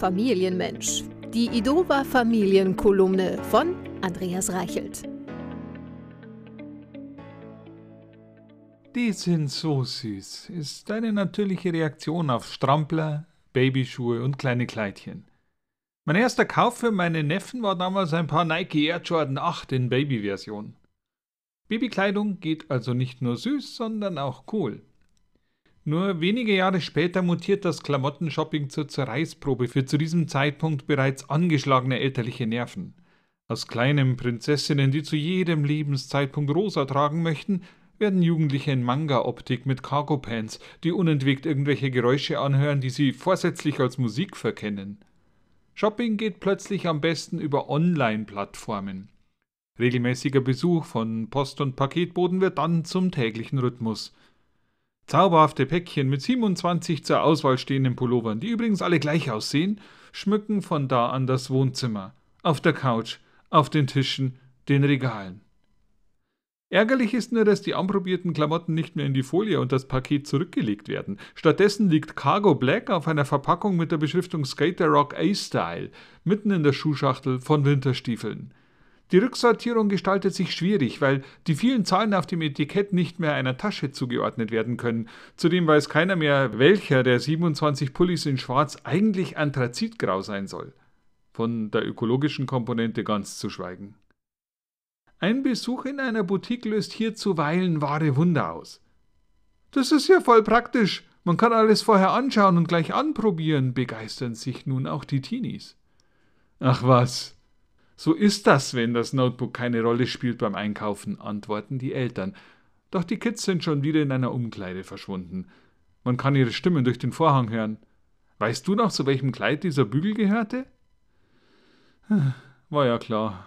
Familienmensch. Die Idova Familienkolumne von Andreas Reichelt. Die sind so süß, ist eine natürliche Reaktion auf Strampler, Babyschuhe und kleine Kleidchen. Mein erster Kauf für meine Neffen war damals ein paar Nike Air Jordan 8 in Babyversion. Babykleidung geht also nicht nur süß, sondern auch cool. Nur wenige Jahre später mutiert das Klamottenshopping zur Zerreißprobe für zu diesem Zeitpunkt bereits angeschlagene elterliche Nerven. Aus kleinen Prinzessinnen, die zu jedem Lebenszeitpunkt rosa tragen möchten, werden Jugendliche in Manga-Optik mit Cargo-Pants, die unentwegt irgendwelche Geräusche anhören, die sie vorsätzlich als Musik verkennen. Shopping geht plötzlich am besten über Online-Plattformen. Regelmäßiger Besuch von Post- und Paketboden wird dann zum täglichen Rhythmus. Zauberhafte Päckchen mit 27 zur Auswahl stehenden Pullovern, die übrigens alle gleich aussehen, schmücken von da an das Wohnzimmer, auf der Couch, auf den Tischen, den Regalen. Ärgerlich ist nur, dass die anprobierten Klamotten nicht mehr in die Folie und das Paket zurückgelegt werden. Stattdessen liegt Cargo Black auf einer Verpackung mit der Beschriftung Skater Rock A-Style mitten in der Schuhschachtel von Winterstiefeln. Die Rücksortierung gestaltet sich schwierig, weil die vielen Zahlen auf dem Etikett nicht mehr einer Tasche zugeordnet werden können. Zudem weiß keiner mehr, welcher der 27 Pullis in Schwarz eigentlich Anthrazitgrau sein soll. Von der ökologischen Komponente ganz zu schweigen. Ein Besuch in einer Boutique löst hier zuweilen wahre Wunder aus. Das ist ja voll praktisch. Man kann alles vorher anschauen und gleich anprobieren, begeistern sich nun auch die Teenies. Ach was, so ist das, wenn das Notebook keine Rolle spielt beim Einkaufen, antworten die Eltern. Doch die Kids sind schon wieder in einer Umkleide verschwunden. Man kann ihre Stimmen durch den Vorhang hören. Weißt du noch, zu welchem Kleid dieser Bügel gehörte? War ja klar.